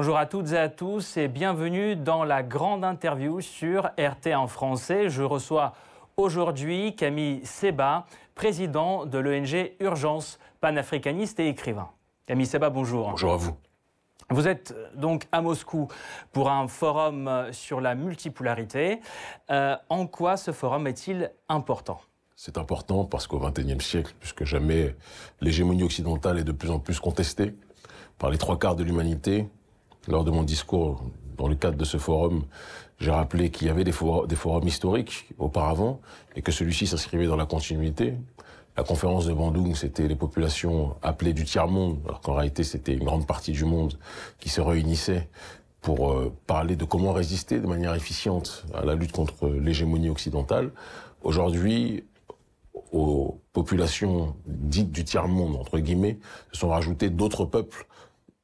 Bonjour à toutes et à tous et bienvenue dans la grande interview sur RT en français. Je reçois aujourd'hui Camille Seba, président de l'ONG Urgence panafricaniste et écrivain. Camille Seba, bonjour. Bonjour à vous. Vous êtes donc à Moscou pour un forum sur la multipolarité. Euh, en quoi ce forum est-il important? C'est important parce qu'au XXIe siècle, plus que jamais, l'hégémonie occidentale est de plus en plus contestée par les trois quarts de l'humanité. Lors de mon discours, dans le cadre de ce forum, j'ai rappelé qu'il y avait des, forums historiques auparavant et que celui-ci s'inscrivait dans la continuité. La conférence de Bandung, c'était les populations appelées du tiers-monde, alors qu'en réalité c'était une grande partie du monde qui se réunissait pour euh, parler de comment résister de manière efficiente à la lutte contre l'hégémonie occidentale. Aujourd'hui, aux populations dites du tiers-monde, entre guillemets, se sont rajoutés d'autres peuples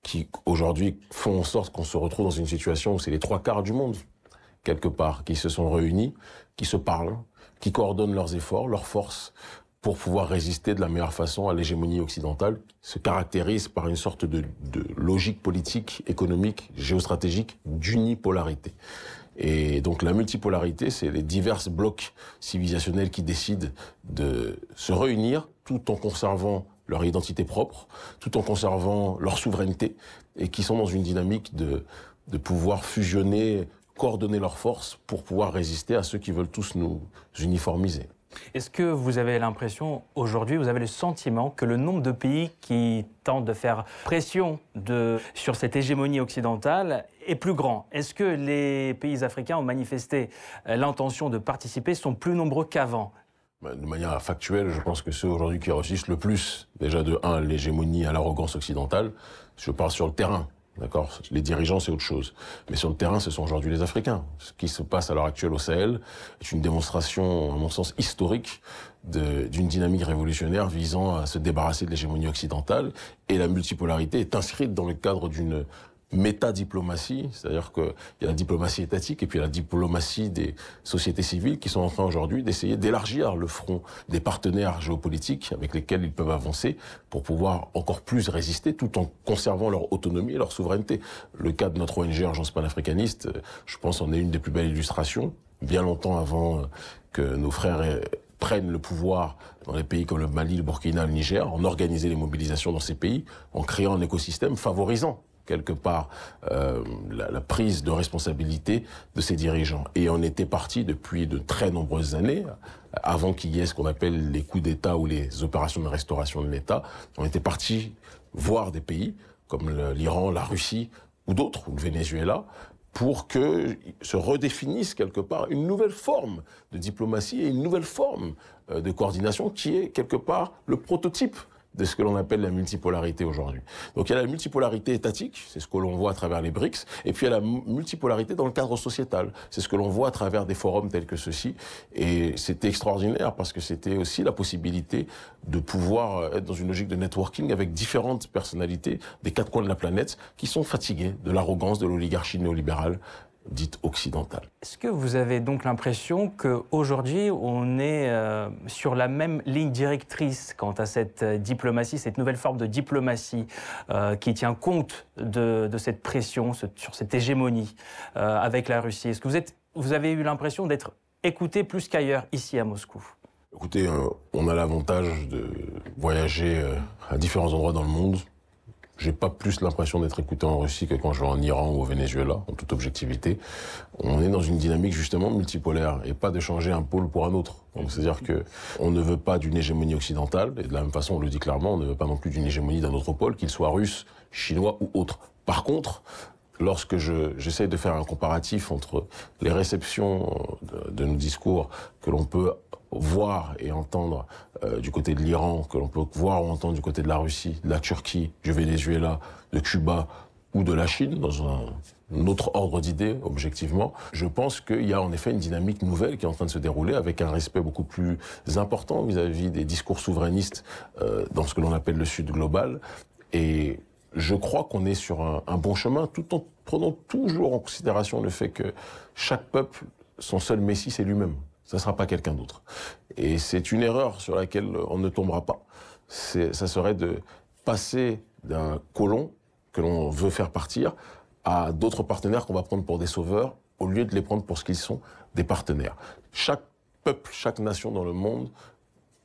qui aujourd'hui font en sorte qu'on se retrouve dans une situation où c'est les trois quarts du monde, quelque part, qui se sont réunis, qui se parlent, qui coordonnent leurs efforts, leurs forces, pour pouvoir résister de la meilleure façon à l'hégémonie occidentale, se caractérise par une sorte de, de logique politique, économique, géostratégique d'unipolarité. Et donc la multipolarité, c'est les divers blocs civilisationnels qui décident de se réunir tout en conservant leur identité propre, tout en conservant leur souveraineté, et qui sont dans une dynamique de, de pouvoir fusionner, coordonner leurs forces pour pouvoir résister à ceux qui veulent tous nous uniformiser. Est-ce que vous avez l'impression, aujourd'hui, vous avez le sentiment que le nombre de pays qui tentent de faire pression sur cette hégémonie occidentale est plus grand? Est-ce que les pays africains ont manifesté euh, l'intention de participer, sont plus nombreux qu'avant? De manière factuelle, je pense que ceux aujourd'hui qui réussissent le plus, déjà de 1, l'hégémonie à l'arrogance occidentale, je parle sur le terrain, D'accord? Les dirigeants, c'est autre chose. Mais sur le terrain, ce sont aujourd'hui les Africains. Ce qui se passe à l'heure actuelle au Sahel est une démonstration, à mon sens, historique d'une dynamique révolutionnaire visant à se débarrasser de l'hégémonie occidentale. Et la multipolarité est inscrite dans le cadre d'une métadiplomatie, c'est-à-dire qu'il y a la diplomatie étatique et puis la diplomatie des sociétés civiles qui sont en train aujourd'hui d'essayer d'élargir le front des partenaires géopolitiques avec lesquels ils peuvent avancer pour pouvoir encore plus résister tout en conservant leur autonomie et leur souveraineté. Le cas de notre ONG Urgence panafricaniste, je pense, en est une des plus belles illustrations. Bien longtemps avant que nos frères prennent le pouvoir dans les pays comme le Mali, le Burkina, le Niger, on organisait les mobilisations dans ces pays en créant un écosystème favorisant quelque part euh, la, la, prise de responsabilité de ces dirigeants. Et on était parti depuis de très nombreuses années, avant qu'il y ait ce qu'on appelle les coups d'État ou les opérations de restauration de l'État, on était parti voir des pays comme l'Iran, la Russie ou d'autres, ou le Venezuela, pour que se redéfinisse quelque part une nouvelle forme de diplomatie et une nouvelle forme euh, de coordination qui est quelque part le prototype de ce que l'on appelle la multipolarité aujourd'hui. Donc il y a la multipolarité étatique, c'est ce que l'on voit à travers les BRICS, et puis il y a la multipolarité dans le cadre sociétal, c'est ce que l'on voit à travers des forums tels que ceux-ci. Et c'était extraordinaire parce que c'était aussi la possibilité de pouvoir euh, être dans une logique de networking avec différentes personnalités des quatre coins de la planète qui sont fatiguées de l'arrogance de l'oligarchie néolibérale dite occidentale. Est-ce que vous avez donc l'impression qu'aujourd'hui, on est euh, sur la même ligne directrice quant à cette euh, diplomatie, cette nouvelle forme de diplomatie euh, qui tient compte de, cette pression, sur cette hégémonie avec la Russie? Est-ce que vous, êtes, vous avez eu l'impression d'être écouté plus qu'ailleurs ici à Moscou? Écoutez, on a l'avantage de voyager à différents endroits dans le monde j'ai pas plus l'impression d'être écouté en Russie que quand je vais en Iran ou au Venezuela, en toute objectivité. On est dans une dynamique justement multipolaire et pas de changer un pôle pour un autre. C'est-à-dire que on ne veut pas d'une hégémonie occidentale et de la même façon on le dit clairement, on ne veut pas non plus d'une hégémonie d'un autre pôle, qu'il soit russe, chinois ou autre. Par contre, lorsque j'essaie de faire un comparatif entre les réceptions de nos discours que l'on peut voir et entendre euh, du côté de l'Iran, que l'on peut voir ou entendre du côté de la Russie, de la Turquie, du Venezuela, de Cuba ou de la Chine, dans un, autre ordre d'idées, objectivement, je pense qu'il y a en effet une dynamique nouvelle qui est en train de se dérouler avec un respect beaucoup plus important vis-à-vis des discours souverainistes euh, dans ce que l'on appelle le Sud global. Et je crois qu'on est sur un, un bon chemin, tout en prenant toujours en considération le fait que chaque peuple, son seul messie, c'est lui-même ça ne sera pas quelqu'un d'autre. Et c'est une erreur sur laquelle on ne tombera pas. Ça serait de passer d'un colon que l'on veut faire partir à d'autres partenaires qu'on va prendre pour des sauveurs au lieu de les prendre pour ce qu'ils sont, des partenaires. Chaque peuple, chaque nation dans le monde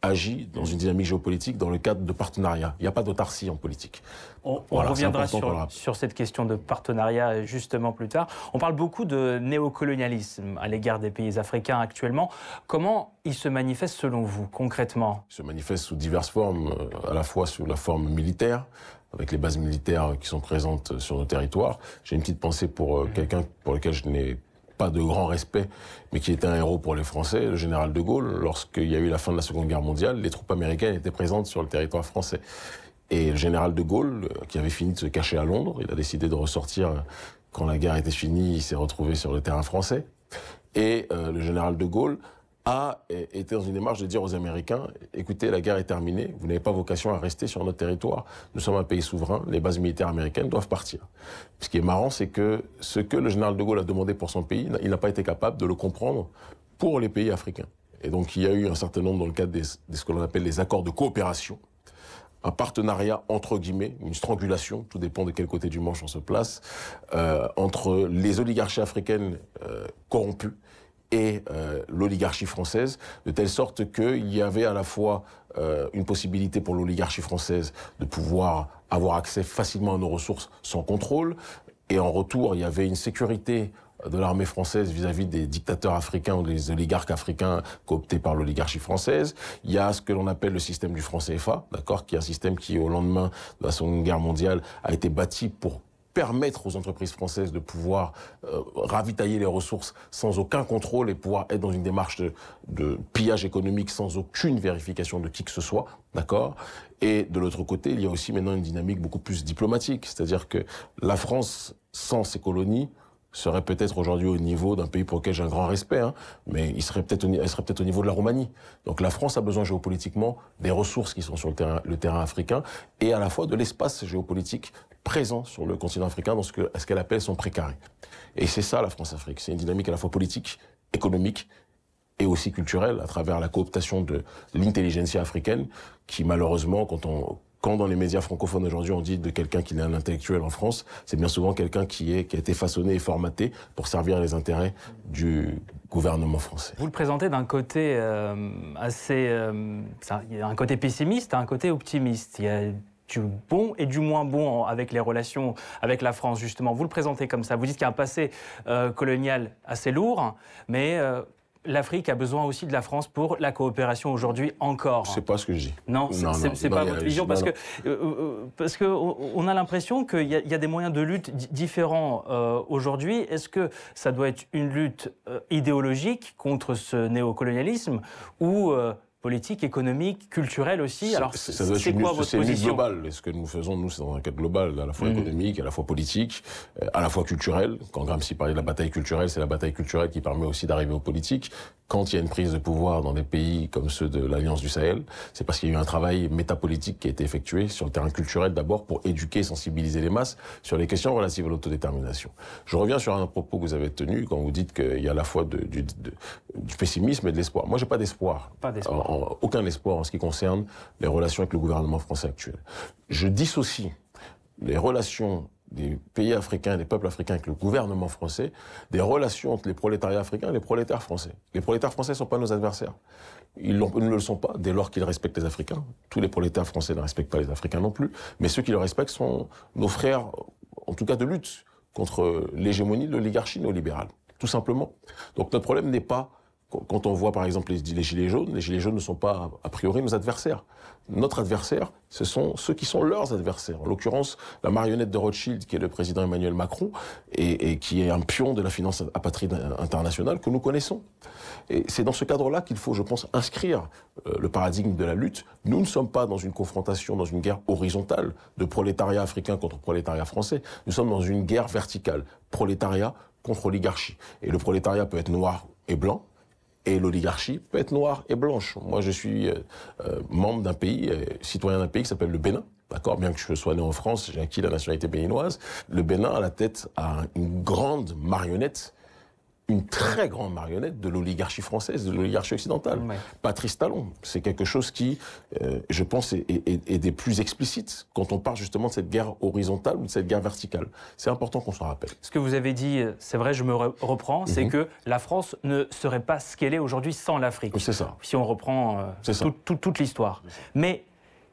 agit dans une dynamique géopolitique dans le cadre de partenariat. Il n'y a pas d'autarcie en politique. On, reviendra sur, sur, cette question de partenariat justement plus tard. On parle beaucoup de néocolonialisme à l'égard des pays africains actuellement. Comment il se manifeste selon vous concrètement? Il se manifeste sous diverses formes, euh, à la fois sous la forme militaire, avec les bases militaires qui sont présentes sur nos territoires. J'ai une petite pensée pour euh, mmh. quelqu'un pour lequel je n'ai pas de grand respect, mais qui était un héros pour les Français, le général de Gaulle. Lorsqu'il y a eu la fin de la Seconde Guerre mondiale, les troupes américaines étaient présentes sur le territoire français. Et le général de Gaulle, euh, qui avait fini de se cacher à Londres, il a décidé de ressortir euh, quand la guerre était finie, il s'est retrouvé sur le terrain français. Et euh, le général de Gaulle a été dans une démarche de dire aux Américains, écoutez, la guerre est terminée, vous n'avez pas vocation à rester sur notre territoire, nous sommes un pays souverain, les bases militaires américaines doivent partir. Ce qui est marrant, c'est que ce que le général de Gaulle a demandé pour son pays, il n'a pas été capable de le comprendre pour les pays africains. Et donc il y a eu un certain nombre, dans le cadre de ce que l'on appelle les accords de coopération, un partenariat entre guillemets, une strangulation, tout dépend de quel côté du manche on se place, euh, entre les oligarchies africaines euh, corrompues et euh, l'oligarchie française, de telle sorte qu'il y avait à la fois euh, une possibilité pour l'oligarchie française de pouvoir avoir accès facilement à nos ressources sans contrôle, et en retour, il y avait une sécurité de l'armée française vis-à-vis des dictateurs africains ou des oligarques africains cooptés par l'oligarchie française. Il y a ce que l'on appelle le système du franc CFA, d'accord, qui est un système qui, au lendemain de la Seconde Guerre mondiale, a été bâti pour permettre aux entreprises françaises de pouvoir euh, ravitailler les ressources sans aucun contrôle et pouvoir être dans une démarche de, pillage économique sans aucune vérification de qui que ce soit, d'accord? Et de l'autre côté, il y a aussi maintenant une dynamique beaucoup plus diplomatique, c'est-à-dire que la France, sans ses colonies, serait peut-être aujourd'hui au niveau d'un pays pour lequel j'ai un grand respect, hein, mais il serait peut-être il serait peut-être au niveau de la Roumanie. Donc la France a besoin géopolitiquement des ressources qui sont sur le terrain, africain et à la fois de l'espace géopolitique présent sur le continent africain dans ce qu'elle ce qu'elle appelle son précaré. Et c'est ça la France-Afrique. C'est une dynamique à la fois politique, économique et aussi culturelle à travers la cooptation de l'intelligentsia africaine qui malheureusement, quand on quand dans les médias francophones aujourd'hui on dit de quelqu'un qui est un intellectuel en France, c'est bien souvent quelqu'un qui, qui a été façonné et formaté pour servir les intérêts du gouvernement français. Vous le présentez d'un côté euh, assez... Euh, un côté pessimiste, un côté optimiste. Il y a du bon et du moins bon avec les relations avec la France, justement. Vous le présentez comme ça. Vous dites qu'il y a un passé euh, colonial assez lourd, mais euh, l'Afrique a besoin aussi de la France pour la coopération aujourd'hui encore. C'est pas ce que je dis. Non, c'est pas votre vision parce que euh, parce que on a l'impression qu'il y, y, a des moyens de lutte différents aujourd'hui. Est-ce que ça doit être une lutte idéologique contre ce néocolonialisme ou politique, économique, culturelle aussi. Alors, c'est quoi votre position globale. Et ce que nous faisons, nous, c'est dans un cadre global, à la fois mm. économique, à la fois politique, euh, à la fois culturel. Quand Gramsci parlait de la bataille culturelle, c'est la bataille culturelle qui permet aussi d'arriver aux politiques quand il y a une prise de pouvoir dans des pays comme ceux de l'Alliance du Sahel, c'est parce qu'il y a eu un travail métapolitique qui a été effectué sur le terrain culturel d'abord pour éduquer et sensibiliser les masses sur les questions relatives à l'autodétermination. Je reviens sur un propos que vous avez tenu quand vous dites qu'il y a à la fois du, du, pessimisme et de l'espoir. Moi, j'ai pas d'espoir. Pas d'espoir. Aucun espoir en ce qui concerne les relations avec le gouvernement français actuel. Je dissocie les relations des pays africains, des peuples africains avec le gouvernement français, des relations entre les prolétariats africains et les prolétaires français. Les prolétaires français ne sont pas nos adversaires. Ils, ne le sont pas dès lors qu'ils respectent les Africains. Tous les prolétaires français ne respectent pas les Africains non plus. Mais ceux qui le respectent sont nos frères, en tout cas de lutte contre l'hégémonie de l'oligarchie néolibérale. Tout simplement. Donc notre problème n'est pas quand on voit par exemple les, gilets jaunes, les gilets jaunes ne sont pas a priori nos adversaires. Notre adversaire, ce sont ceux qui sont leurs adversaires. En l'occurrence, la marionnette de Rothschild, qui est le président Emmanuel Macron, et, qui est un pion de la finance apatride internationale que nous connaissons. Et c'est dans ce cadre-là qu'il faut, je pense, inscrire euh, le paradigme de la lutte. Nous ne sommes pas dans une confrontation, dans une guerre horizontale de prolétariat africain contre prolétariat français. Nous sommes dans une guerre verticale, prolétariat contre oligarchie. Et le prolétariat peut être noir et blanc, et l'oligarchie peut être noire et blanche. Moi, je suis euh, euh, membre d'un pays, euh, citoyen d'un pays qui s'appelle le Bénin. D'accord, bien que je sois né en France, j'ai acquis la nationalité béninoise. Le Bénin, à la tête, a une grande marionnette une très grande marionnette de l'oligarchie française, de l'oligarchie occidentale. Patrice Talon, c'est quelque chose qui, euh, je pense, est, est, des plus explicites quand on parle justement de cette guerre horizontale ou de cette guerre verticale. C'est important qu'on s'en rappelle. Ce que vous avez dit, c'est vrai, je me reprends, c'est mhm. que la France ne serait pas ce qu'elle est aujourd'hui sans l'Afrique. C'est ça. Si on reprend euh, toute l'histoire. Mais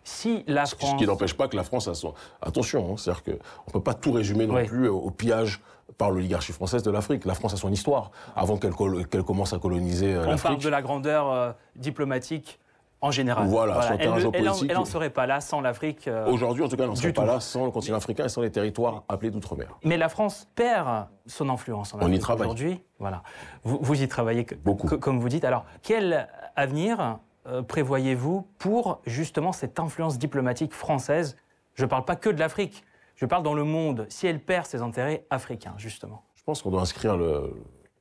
si la France... Ce qui n'empêche pas que la France a son... Attention, hein, c'est-à-dire qu'on ne peut pas tout résumer non plus au pillage par l'oligarchie française de l'Afrique. La France a son histoire avant qu'elle commence à coloniser l'Afrique. Euh, On parle de la grandeur euh, diplomatique en général. Voilà, Sur elle, elle n'en serait pas là sans l'Afrique. Euh, Aujourd'hui, en tout cas, elle n'en serait pas là sans le continent africain et sans les territoires appelés d'outre-mer. Mais la France perd son influence en Afrique. On y travaille. Aujourd'hui, voilà. Vous, vous, y travaillez Beaucoup. comme vous dites. Alors, quel avenir prévoyez-vous pour justement cette influence diplomatique française? Je ne parle pas que de l'Afrique. Je parle dans le monde, si elle perd ses intérêts africains, justement. Je pense qu'on doit inscrire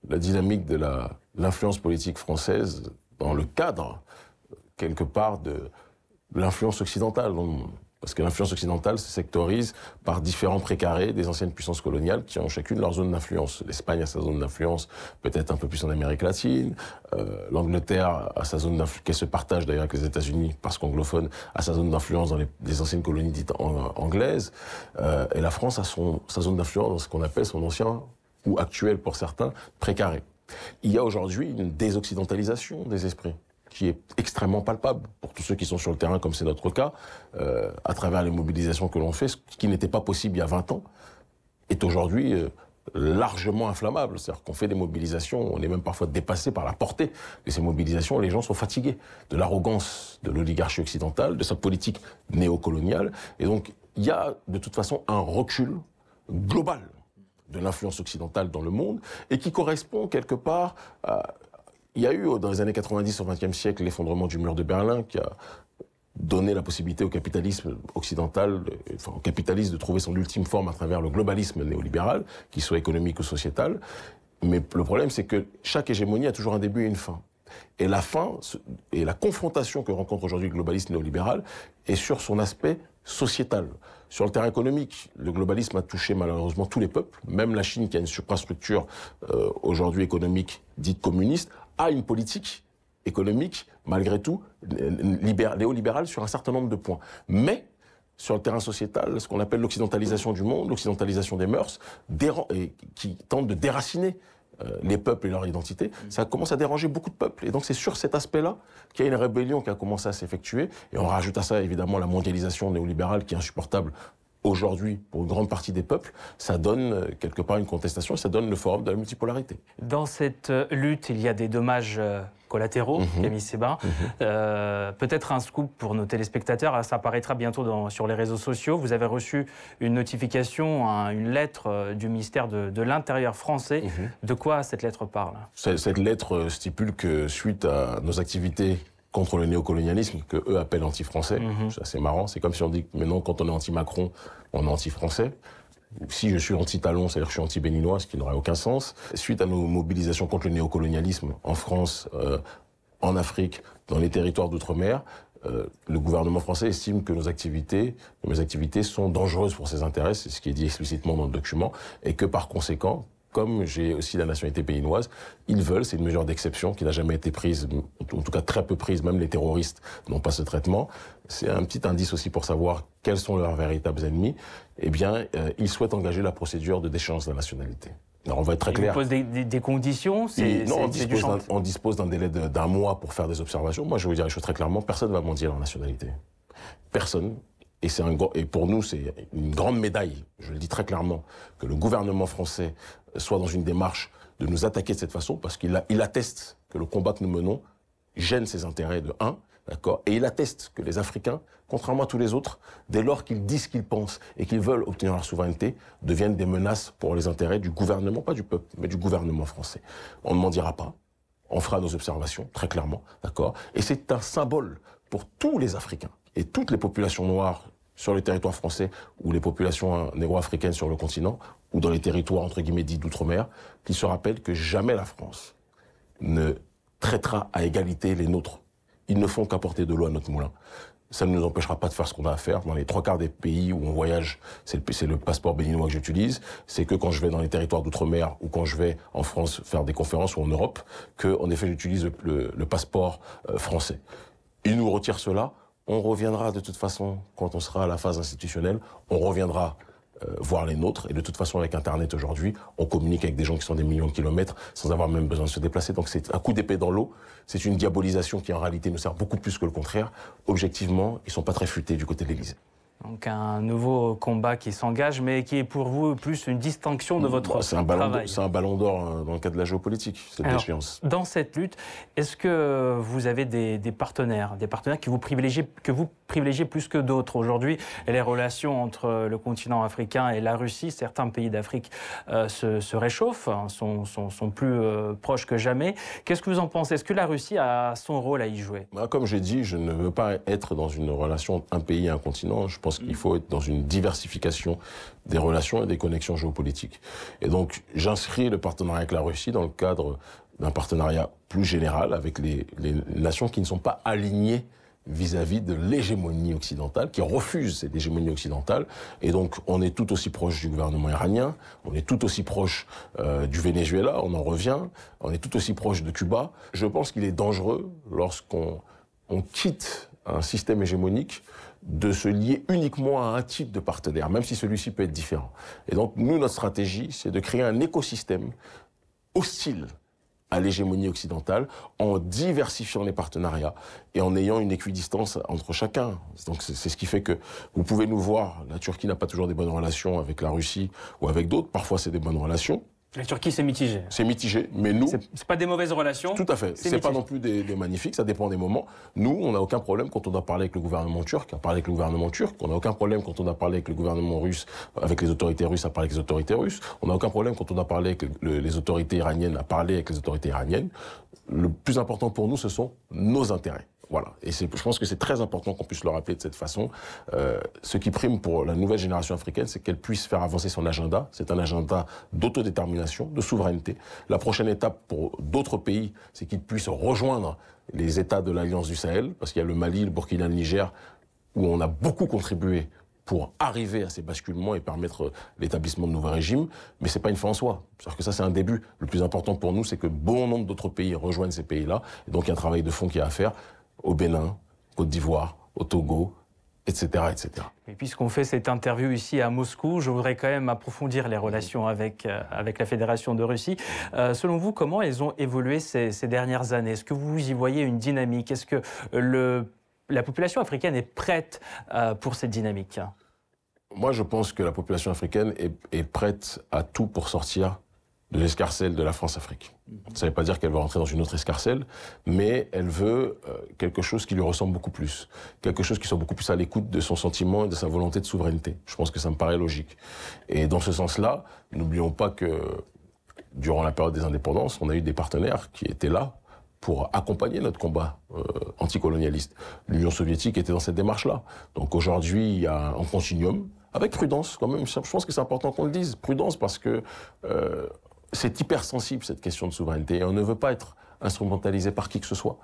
la dynamique de l'influence politique française dans le cadre, quelque part, de l'influence occidentale. Parce que l'influence occidentale se sectorise par différents précarés des anciennes puissances coloniales qui ont chacune leur zone d'influence. L'Espagne a sa zone d'influence peut-être un peu plus en Amérique latine. Euh, L'Angleterre a sa zone d'influence, qui se partage d'ailleurs avec les États-Unis parce qu'anglophone, a sa zone d'influence dans les, anciennes colonies dites anglaises. Euh, et la France a son, sa zone d'influence dans ce qu'on appelle son ancien, ou actuel pour certains, précaré. Il y a aujourd'hui une désoccidentalisation des esprits qui est extrêmement palpable pour tous ceux qui sont sur le terrain, comme c'est notre cas, euh, à travers les mobilisations que l'on fait, ce qui n'était pas possible il y a 20 ans, est aujourd'hui euh, largement inflammable. C'est-à-dire qu'on fait des mobilisations, on est même parfois dépassé par la portée de ces mobilisations, les gens sont fatigués de l'arrogance de l'oligarchie occidentale, de sa politique néocoloniale, et donc il y a de toute façon un recul global de l'influence occidentale dans le monde, et qui correspond quelque part à il y a eu dans les années 90 au XXe siècle l'effondrement du mur de Berlin qui a donné la possibilité au capitalisme occidental, enfin au capitalisme de trouver son ultime forme à travers le globalisme néolibéral, qu'il soit économique ou sociétal. Mais le problème, c'est que chaque hégémonie a toujours un début et une fin. Et la fin, et la confrontation que rencontre aujourd'hui le globalisme néolibéral est sur son aspect sociétal. Sur le terrain économique, le globalisme a touché malheureusement tous les peuples, même la Chine qui a une suprastructure euh, aujourd'hui économique dite communiste, a une politique économique, malgré tout, néolibérale sur un certain nombre de points. Mais, sur le terrain sociétal, ce qu'on appelle l'occidentalisation du monde, l'occidentalisation des mœurs, qui tente de déraciner euh, les peuples et leur identité, ça commence à déranger beaucoup de peuples. Et donc c'est sur cet aspect-là qu'il y a une rébellion qui a commencé à s'effectuer. Et on rajoute à ça évidemment la mondialisation néolibérale qui est insupportable aujourd'hui pour une grande partie des peuples, ça donne euh, quelque part une contestation et ça donne le forum de la multipolarité. Dans cette euh, lutte, il y a des dommages euh, collatéraux, mhm. Camille Séba. Mhm. Peut-être un scoop pour nos téléspectateurs, ah, ça apparaîtra bientôt dans, sur les réseaux sociaux. Vous avez reçu une notification, une lettre du ministère de, l'Intérieur français. Mhm. De quoi cette lettre parle? Cette lettre stipule que suite à nos activités contre le néocolonialisme que eux appellent anti-français. Mhm. C'est assez marrant. C'est comme si on dit que maintenant, quand on est anti-Macron, on est anti-français. Si je suis anti-talon, c'est-à-dire que je suis anti-béninois, ce qui n'aurait aucun sens. Suite à nos mobilisations contre le néocolonialisme en France, euh, en Afrique, dans les territoires d'outre-mer, euh, le gouvernement français estime que nos activités, mes activités sont dangereuses pour ses intérêts, c'est ce qui est dit explicitement dans le document, et que par conséquent, comme j'ai aussi la nationalité béninoise, ils veulent, c'est une mesure d'exception qui n'a jamais été prise, en tout cas très peu prise, même les terroristes n'ont pas ce traitement. C'est un petit indice aussi pour savoir quels sont leurs véritables ennemis. Eh bien, euh, ils souhaitent engager la procédure de déchéance de la nationalité. Alors on va être très clair. Ils posent des, conditions Non, on dispose, d'un délai d'un mois pour faire des observations. Moi, je vais vous dire les choses très clairement. Personne ne va mendier leur nationalité. Personne. Et, c'est un, et pour nous, c'est une grande médaille, je le dis très clairement, que le gouvernement français soit dans une démarche de nous attaquer de cette façon, parce qu'il il atteste que le combat que nous menons gêne ses intérêts de un, et il atteste que les Africains, contrairement à tous les autres, dès lors qu'ils disent qu'ils pensent et qu'ils veulent obtenir leur souveraineté, deviennent des menaces pour les intérêts du gouvernement, pas du peuple, mais du gouvernement français. On ne m'en dira pas. On fera nos observations, très clairement, d'accord Et c'est un symbole pour tous les Africains et toutes les populations noires sur le territoire français ou les populations négro-africaines sur le continent ou dans les territoires entre guillemets dits d'outre-mer, qui se rappellent que jamais la France ne traitera à égalité les nôtres. Ils ne font qu'apporter de l'eau à notre moulin. ça ne nous empêchera pas de faire ce qu'on a à faire. Dans les trois quarts des pays où on voyage, c'est le, passeport béninois que j'utilise. C'est que quand je vais dans les territoires d'outre-mer ou quand je vais en France faire des conférences ou en Europe, que en effet j'utilise le, le, passeport euh, français. Ils nous retirent cela. On reviendra de toute façon quand on sera à la phase institutionnelle. On reviendra euh, voir les nôtres. Et de toute façon, avec Internet aujourd'hui, on communique avec des gens qui sont des millions de kilomètres sans avoir même besoin de se déplacer. Donc c'est un coup d'épée dans l'eau. C'est une diabolisation qui en réalité nous sert beaucoup plus que le contraire. Objectivement, ils sont pas très futés du côté de l'Élysée. Donc un nouveau combat qui s'engage, mais qui est pour vous plus une distinction de votre bah, c'est un travail. C'est un ballon d'or hein, dans le cadre de la géopolitique, cette déchéance. Dans cette lutte, est-ce que vous avez des, des, partenaires, des partenaires qui vous privilégiez, que vous privilégiez plus que d'autres? Aujourd'hui Les relations entre le continent africain et la Russie, certains pays d'Afrique euh, se, se, réchauffent, hein, sont, sont, sont, plus euh, proches que jamais. Qu'est-ce que vous en pensez? Est-ce que la Russie a son rôle à y jouer? Bah, Comme j'ai dit, je ne veux pas être dans une relation un pays, un continent. Je pense qu'il faut être dans une diversification des relations et des connexions géopolitiques. Et donc, j'inscris le partenariat avec la Russie dans le cadre d'un partenariat plus général avec les, nations qui ne sont pas alignées vis-à-vis de l'hégémonie occidentale, qui refuse cette hégémonie occidentale. Et donc, on est tout aussi proche du gouvernement iranien, on est tout aussi proche euh, du Venezuela, on en revient, on est tout aussi proche de Cuba. Je pense qu'il est dangereux lorsqu'on on quitte un système hégémonique de se lier uniquement à un type de partenaire, même si celui-ci peut être différent. Et donc, nous, notre stratégie, c'est de créer un écosystème hostile à l'hégémonie occidentale en diversifiant les partenariats et en ayant une équidistance entre chacun. Donc c'est ce qui fait que vous pouvez nous voir, la Turquie n'a pas toujours des bonnes relations avec la Russie ou avec d'autres, parfois c'est des bonnes relations, la Turquie, c'est mitigé. C'est mitigé, mais nous... C'est pas des mauvaises relations Tout à fait. C'est pas non plus des, des, magnifiques, ça dépend des moments. Nous, on n'a aucun problème quand on doit parler avec le gouvernement turc, à parler avec le gouvernement turc. On n'a aucun problème quand on doit parler avec le gouvernement russe, avec les autorités russes, à parler avec les autorités russes. On n'a aucun problème quand on doit parler avec le, les autorités iraniennes, à parler avec les autorités iraniennes. Le plus important pour nous, ce sont nos intérêts. Voilà. Et je pense que c'est très important qu'on puisse le rappeler de cette façon. Euh, ce qui prime pour la nouvelle génération africaine, c'est qu'elle puisse faire avancer son agenda. C'est un agenda d'autodétermination, de souveraineté. La prochaine étape pour d'autres pays, c'est qu'ils puissent rejoindre les États de l'Alliance du Sahel, parce qu'il y a le Mali, le Burkina, le Niger, où on a beaucoup contribué pour arriver à ces basculements et permettre l'établissement de nouveaux régimes, mais c'est pas une fin en soi. C'est-à-dire que ça, c'est un début. Le plus important pour nous, c'est que bon nombre d'autres pays rejoignent ces pays-là. Et donc, il y a un travail de fond qui est à faire au Bénin, Côte d'Ivoire, au Togo, etc. etc. Et puisqu'on fait cette interview ici à Moscou, je voudrais quand même approfondir les relations avec, euh, avec la Fédération de Russie. Euh, selon vous, comment elles ont évolué ces, ces dernières années? Est-ce que vous y voyez une dynamique? Est-ce que le, la population africaine est prête euh, pour cette dynamique? Moi, je pense que la population africaine est, est prête à tout pour sortir de l'escarcelle de la France-Afrique. Ça ne veut pas dire qu'elle va rentrer dans une autre escarcelle, mais elle veut euh, quelque chose qui lui ressemble beaucoup plus, quelque chose qui soit beaucoup plus à l'écoute de son sentiment et de sa volonté de souveraineté. Je pense que ça me paraît logique. Et dans ce sens-là, n'oublions pas que durant la période des indépendances, on a eu des partenaires qui étaient là pour accompagner notre combat euh, anticolonialiste. L'Union soviétique était dans cette démarche-là. Donc aujourd'hui, il y a un continuum, avec prudence quand même. Je pense que c'est important qu'on le dise. Prudence parce que euh, c'est hypersensible cette question de souveraineté et on ne veut pas être instrumentalisé par qui que ce soit.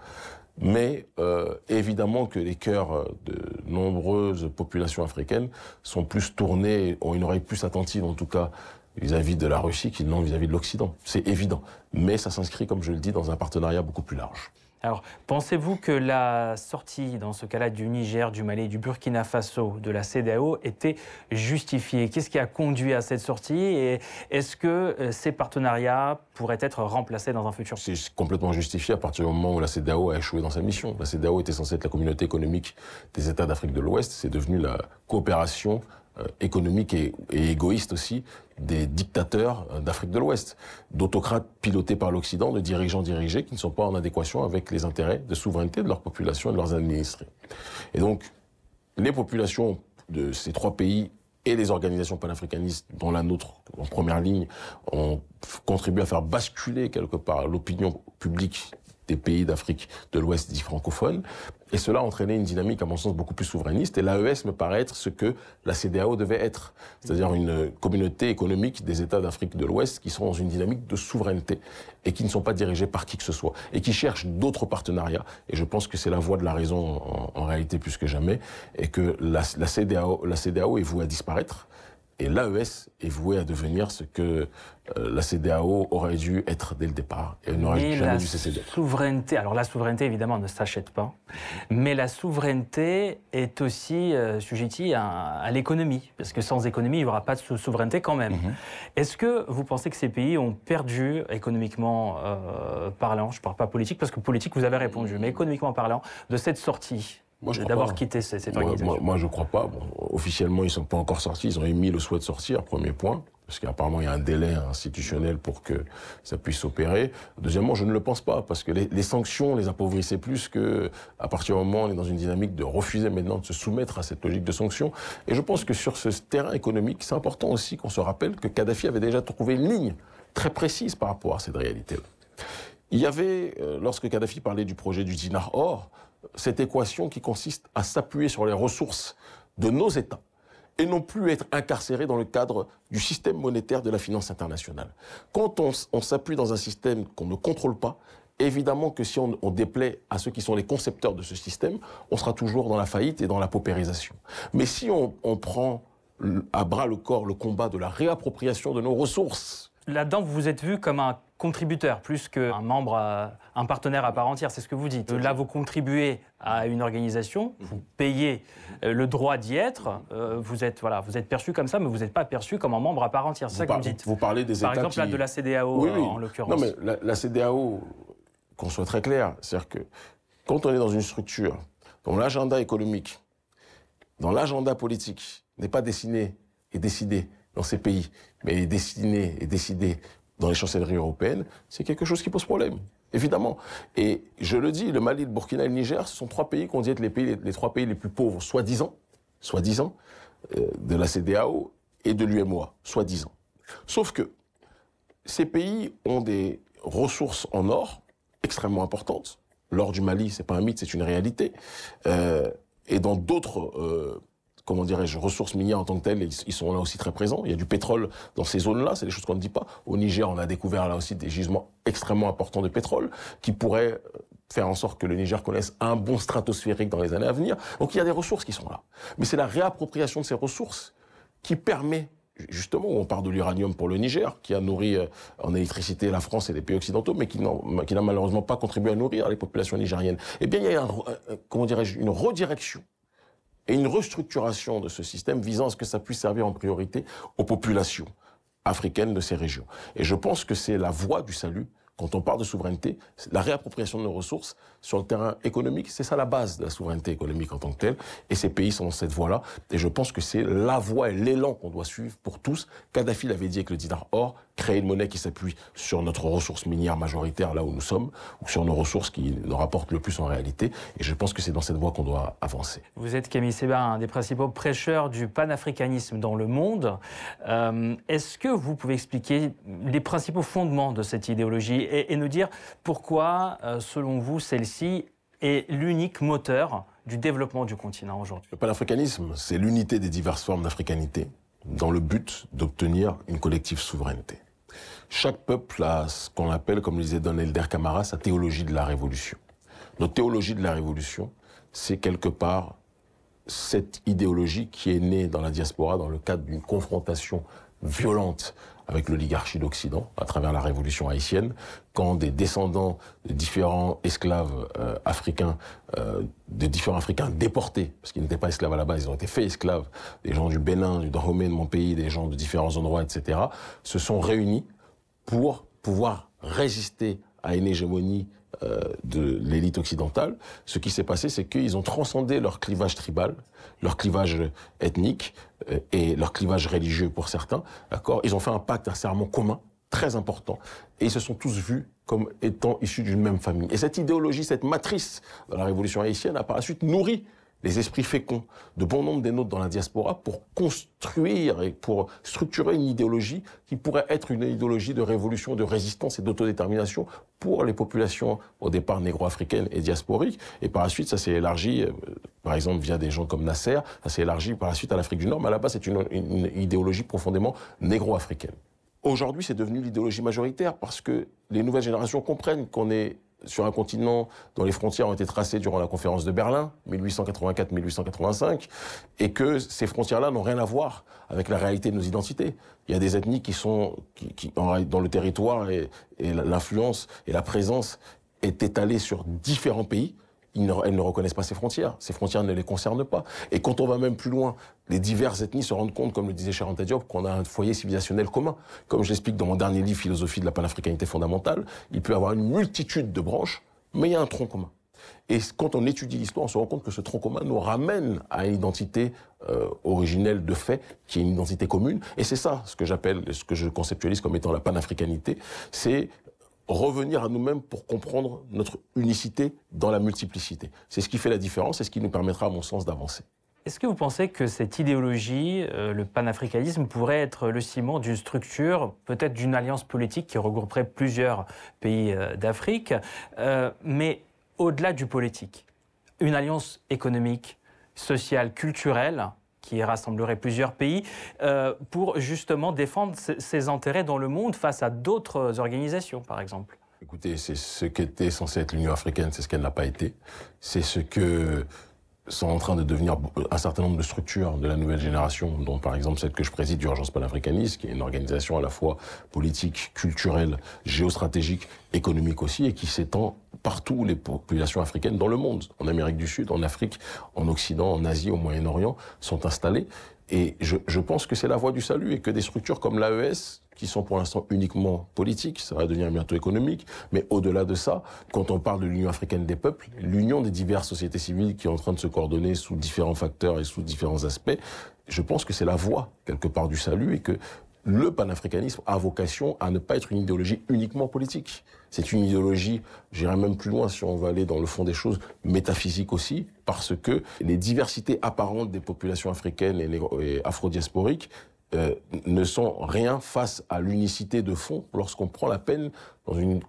Mais euh, évidemment que les cœurs de nombreuses populations africaines sont plus tournés, ont une oreille plus attentive en tout cas vis-à-vis -vis de la Russie qu'ils n'ont vis-à-vis de l'Occident. C'est évident. Mais ça s'inscrit, comme je le dis, dans un partenariat beaucoup plus large. Alors, pensez-vous que la sortie, dans ce cas-là, du Niger, du Mali, du Burkina Faso, de la CEDEAO était justifiée? Qu'est-ce qui a conduit à cette sortie? Et est-ce que euh, ces partenariats pourraient être remplacés dans un futur? C'est complètement justifié à partir du moment où la CEDEAO a échoué dans sa mission. La CEDEAO était censée être la communauté économique des États d'Afrique de l'Ouest. C'est devenu la coopération économique et, et, égoïste aussi des dictateurs euh, d'Afrique de l'Ouest, d'autocrates pilotés par l'Occident, de dirigeants dirigés qui ne sont pas en adéquation avec les intérêts de souveraineté de leur population et de leurs administrés. Et donc, les populations de ces trois pays et les organisations panafricanistes, dont la nôtre en première ligne, ont contribué à faire basculer quelque part l'opinion publique des pays d'Afrique de l'Ouest dits francophones. Et cela a entraîné une dynamique, à mon sens, beaucoup plus souverainiste. Et l'AES me paraît être ce que la CDAO devait être. C'est-à-dire une communauté économique des États d'Afrique de l'Ouest qui sont dans une dynamique de souveraineté et qui ne sont pas dirigés par qui que ce soit. Et qui cherchent d'autres partenariats. Et je pense que c'est la voie de la raison en, réalité plus que jamais. Et que la, CDAO, la CDAO est vouée à disparaître. Et l'AES est voué à devenir ce que euh, la CDAO aurait dû être dès le départ et n'aurait jamais dû cesser d'être. Souveraineté, alors la souveraineté évidemment ne s'achète pas, mais la souveraineté est aussi euh, à, l'économie, parce que sans économie, il n'y aura pas de souveraineté quand même. Mhm. Est-ce que vous pensez que ces pays ont perdu économiquement euh, parlant, je ne parle pas politique, parce que politique vous avez répondu, mais économiquement parlant, de cette sortie moi, d'abord quitter cette, organisation moi, je ne crois pas. officiellement, ils ne sont pas encore sortis. Ils ont émis le souhait de sortir, premier point. Parce qu'apparemment, il y a un délai institutionnel pour que ça puisse s'opérer. Deuxièmement, je ne le pense pas, parce que les, sanctions les appauvrissaient plus que, à partir du moment où on est dans une dynamique de refuser maintenant de se soumettre à cette logique de sanctions. Et je pense que sur ce terrain économique, c'est important aussi qu'on se rappelle que Kadhafi avait déjà trouvé une ligne très précise par rapport à cette réalité-là. Il y avait, euh, lorsque Kadhafi parlait du projet du dinar or, cette équation qui consiste à s'appuyer sur les ressources de nos États et non plus être incarcéré dans le cadre du système monétaire de la finance internationale. Quand on, s'appuie dans un système qu'on ne contrôle pas, évidemment que si on, déplaît à ceux qui sont les concepteurs de ce système, on sera toujours dans la faillite et dans la paupérisation. Mais si on prend à bras le corps le combat de la réappropriation de nos ressources, Là-dedans, vous vous êtes vu comme un contributeur plus qu'un membre, euh, un partenaire à part entière, c'est ce que vous dites. Là, vous contribuez à une organisation, vous payez euh, le droit d'y être, euh, vous, êtes, voilà, vous êtes perçu comme ça, mais vous n'êtes pas perçu comme un membre à part entière, c'est ça que vous dites. Vous parlez des Par exemple, là, de la CDAO, en l'occurrence. Non, mais la, la CDAO, qu'on soit très clair, c'est-à-dire que quand on est dans une structure dont l'agenda économique, dont l'agenda politique n'est pas dessiné et décidé dans ces pays, mais destiné et décidé dans les chancelleries européennes, c'est quelque chose qui pose problème, évidemment. Et je le dis, le Mali, le Burkina et le Niger, ce sont trois pays qu'on dit être les, pays, les, trois pays les plus pauvres, soi-disant, soi-disant, euh, de la CDAO et de l'UMOA, soi-disant. Sauf que ces pays ont des ressources en or extrêmement importantes. L'or du Mali, c'est pas un mythe, c'est une réalité. Euh, et dans d'autres euh, comment dirais-je, ressources minières en tant que telles, ils, sont là aussi très présents. Il y a du pétrole dans ces zones-là, c'est des choses qu'on ne dit pas. Au Niger, on a découvert là aussi des gisements extrêmement importants de pétrole qui pourraient euh, faire en sorte que le Niger connaisse un bon stratosphérique dans les années à venir. Donc il y a des ressources qui sont là. Mais c'est la réappropriation de ces ressources qui permet justement, on parle de l'uranium pour le Niger, qui a nourri euh, en électricité la France et les pays occidentaux, mais qui n'a malheureusement pas contribué à nourrir les populations nigériennes. Eh bien, il y a, comment dirais-je, une redirection et une restructuration de ce système visant à ce que ça puisse servir en priorité aux populations africaines de ces régions. Et je pense que c'est la voie du salut quand on parle de souveraineté, la réappropriation de nos ressources sur le terrain économique, c'est ça la base de la souveraineté économique en tant que telle. Et ces pays sont dans cette voie-là. Et je pense que c'est la voie et l'élan qu'on doit suivre pour tous. Kadhafi l'avait dit avec le dinar or, créer une monnaie qui s'appuie sur notre ressource minière majoritaire là où nous sommes, ou sur nos ressources qui nous rapportent le plus en réalité. Et je pense que c'est dans cette voie qu'on doit avancer. Vous êtes Camille Seba, un des principaux prêcheurs du panafricanisme dans le monde. Euh, est-ce que vous pouvez expliquer les principaux fondements de cette idéologie et, nous dire pourquoi, euh, selon vous, celle-ci est l'unique moteur du développement du continent aujourd'hui. Le panafricanisme, c'est l'unité des diverses formes d'africanité dans le but d'obtenir une collective souveraineté. Chaque peuple a ce qu'on appelle, comme le disait Don Elder Camara, sa théologie de la révolution. Notre théologie de la révolution, c'est quelque part cette idéologie qui est née dans la diaspora dans le cadre d'une confrontation violente avec l'oligarchie d'Occident à travers la révolution haïtienne, quand des descendants de différents esclaves euh, africains, euh, de différents Africains déportés, parce qu'ils n'étaient pas esclaves à la base, ils ont été faits esclaves, des gens du Bénin, du Dahomey de mon pays, des gens de différents endroits, etc., se sont réunis pour pouvoir résister à une hégémonie de l'élite occidentale, ce qui s'est passé, c'est qu'ils ont transcendé leur clivage tribal, leur clivage ethnique euh, et leur clivage religieux pour certains. D'accord? Ils ont fait un pacte, un serment commun très important, et ils se sont tous vus comme étant issus d'une même famille. Et cette idéologie, cette matrice de la révolution haïtienne a par la suite nourri les esprits féconds de bon nombre des nôtres dans la diaspora pour construire et pour structurer une idéologie qui pourrait être une idéologie de révolution, de résistance et d'autodétermination pour les populations au départ négro-africaines et diasporiques. Et par la suite, ça s'est élargi, euh, par exemple via des gens comme Nasser, ça s'est élargi par la suite à l'Afrique du Nord, mais à la base c'est une, une idéologie profondément négro-africaine. Aujourd'hui, c'est devenu l'idéologie majoritaire parce que les nouvelles générations comprennent qu'on est sur un continent dont les frontières ont été tracées durant la conférence de Berlin, 1884-1885, et que ces frontières-là n'ont rien à voir avec la réalité de nos identités. Il y a des ethnies qui sont, qui, dans le territoire et, et l'influence et la présence est étalée sur différents pays, ne, elles ne reconnaissent pas ces frontières. Ces frontières ne les concernent pas. Et quand on va même plus loin, les diverses ethnies se rendent compte, comme le disait Charanta Diop, qu'on a un foyer civilisationnel commun. Comme je l'explique dans mon dernier livre, Philosophie de la panafricanité fondamentale, il peut y avoir une multitude de branches, mais il y a un tronc commun. Et quand on étudie l'histoire, on se rend compte que ce tronc commun nous ramène à une identité euh, originelle de fait, qui est une identité commune. Et c'est ça, ce que j'appelle, ce que je conceptualise comme étant la panafricanité, c'est revenir à nous-mêmes pour comprendre notre unicité dans la multiplicité. C'est ce qui fait la différence et ce qui nous permettra, à mon sens, d'avancer. Est-ce que vous pensez que cette idéologie, euh, le panafricanisme, pourrait être le ciment d'une structure, peut-être d'une alliance politique qui regrouperait plusieurs pays euh, d'Afrique, euh, mais au-delà du politique? Une alliance économique, sociale, culturelle qui rassemblerait plusieurs pays, euh, pour justement défendre ses intérêts dans le monde face à d'autres organisations, par exemple Écoutez, c'est ce qu'était censé être l'Union africaine, c'est ce qu'elle n'a pas été. C'est ce que sont en train de devenir un certain nombre de structures de la nouvelle génération, dont par exemple celle que je préside d'Urgence panafricaniste, qui est une organisation à la fois politique, culturelle, géostratégique, économique aussi, et qui s'étend partout les populations africaines dans le monde, en Amérique du Sud, en Afrique, en Occident, en Asie, au Moyen-Orient, sont installées. Et je, je pense que c'est la voie du salut et que des structures comme l'AES, qui sont pour l'instant uniquement politiques, ça va devenir bientôt économique, mais au-delà de ça, quand on parle de l'Union africaine des peuples, l'union des diverses sociétés civiles qui est en train de se coordonner sous différents facteurs et sous différents aspects, je pense que c'est la voie, quelque part, du salut et que le panafricanisme a vocation à ne pas être une idéologie uniquement politique. C'est une idéologie, j'irai même plus loin si on va aller dans le fond des choses, métaphysique aussi, parce que les diversités apparentes des populations africaines et, afro-diasporiques euh, ne sont rien face à l'unicité de fond lorsqu'on prend la peine, dans une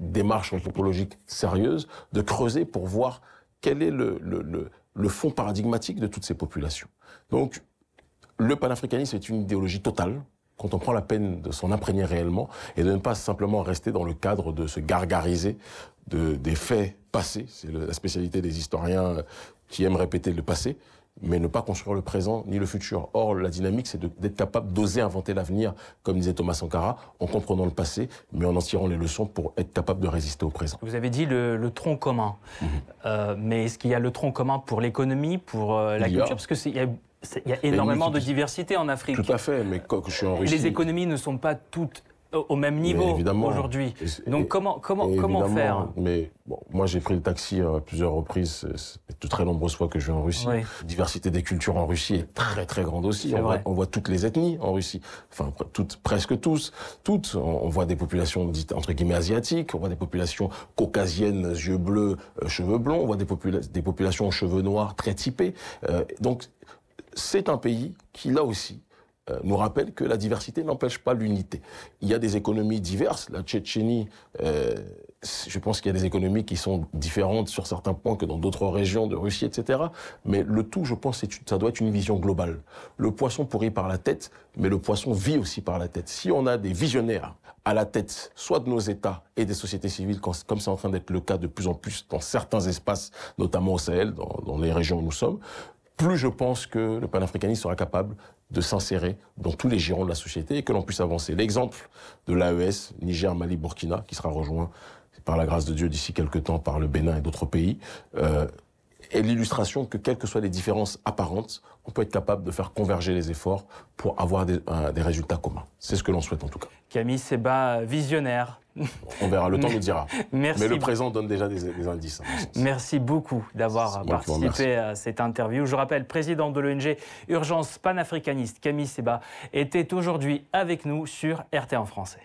démarche anthropologique sérieuse, de creuser pour voir quel est le, fond paradigmatique de toutes ces populations. Donc, le panafricanisme est une idéologie totale, quand on prend la peine de s'en imprégner réellement et de ne pas simplement rester dans le cadre de se gargariser de, des faits passés. C'est la spécialité des historiens qui aiment répéter le passé mais ne pas construire le présent ni le futur. Or, la dynamique, c'est d'être capable d'oser inventer l'avenir, comme disait Thomas Sankara, en comprenant le passé, mais en en tirant les leçons pour être capable de résister au présent. Vous avez dit le, tronc commun. Mhm. euh, mais est-ce qu'il y a le tronc commun pour l'économie, pour euh, la culture? Parce qu'il y a il y a énormément de diversité en Afrique. Tout à fait, mais quand je suis en Russie... Les économies ne sont pas toutes au même niveau aujourd'hui. Donc comment, comment, comment faire Mais bon, moi j'ai pris le taxi à plusieurs reprises, de très nombreuses fois que je vais en Russie. La diversité des cultures en Russie est très très grande aussi. On voit, on voit, toutes les ethnies en Russie, enfin toutes, presque tous, toutes. On, voit des populations dites entre guillemets asiatiques, on voit des populations caucasiennes, yeux bleus, euh, cheveux blonds, on voit des, des populations cheveux noirs très typées. Euh, donc c'est un pays qui là aussi euh, nous rappelle que la diversité n'empêche pas l'unité. Il y a des économies diverses. La Tchétchénie, euh, je pense qu'il y a des économies qui sont différentes sur certains points que dans d'autres régions de Russie, etc. Mais le tout, je pense, ça doit être une vision globale. Le poisson pourrit par la tête, mais le poisson vit aussi par la tête. Si on a des visionnaires à la tête, soit de nos États et des sociétés civiles, comme c'est en train d'être le cas de plus en plus dans certains espaces, notamment au Sahel, dans, dans les régions où nous sommes, plus je pense que le panafricanisme sera capable de s'insérer dans tous les girons de la société et que l'on puisse avancer. L'exemple de l'AES, Niger, Mali, Burkina, qui sera rejoint par la grâce de Dieu d'ici quelques temps par le Bénin et d'autres pays, euh, est l'illustration que quelles que soient les différences apparentes, on peut être capable de faire converger les efforts pour avoir des, des résultats communs. C'est ce que l'on souhaite en tout cas. Camille Seba, visionnaire, on verra, le temps nous dira. Merci. Mais le présent donne déjà des, indices. Merci beaucoup d'avoir participé à cette interview. Je rappelle, président de l'ONG Urgence panafricaniste, Camille Seba, était aujourd'hui avec nous sur RT en français.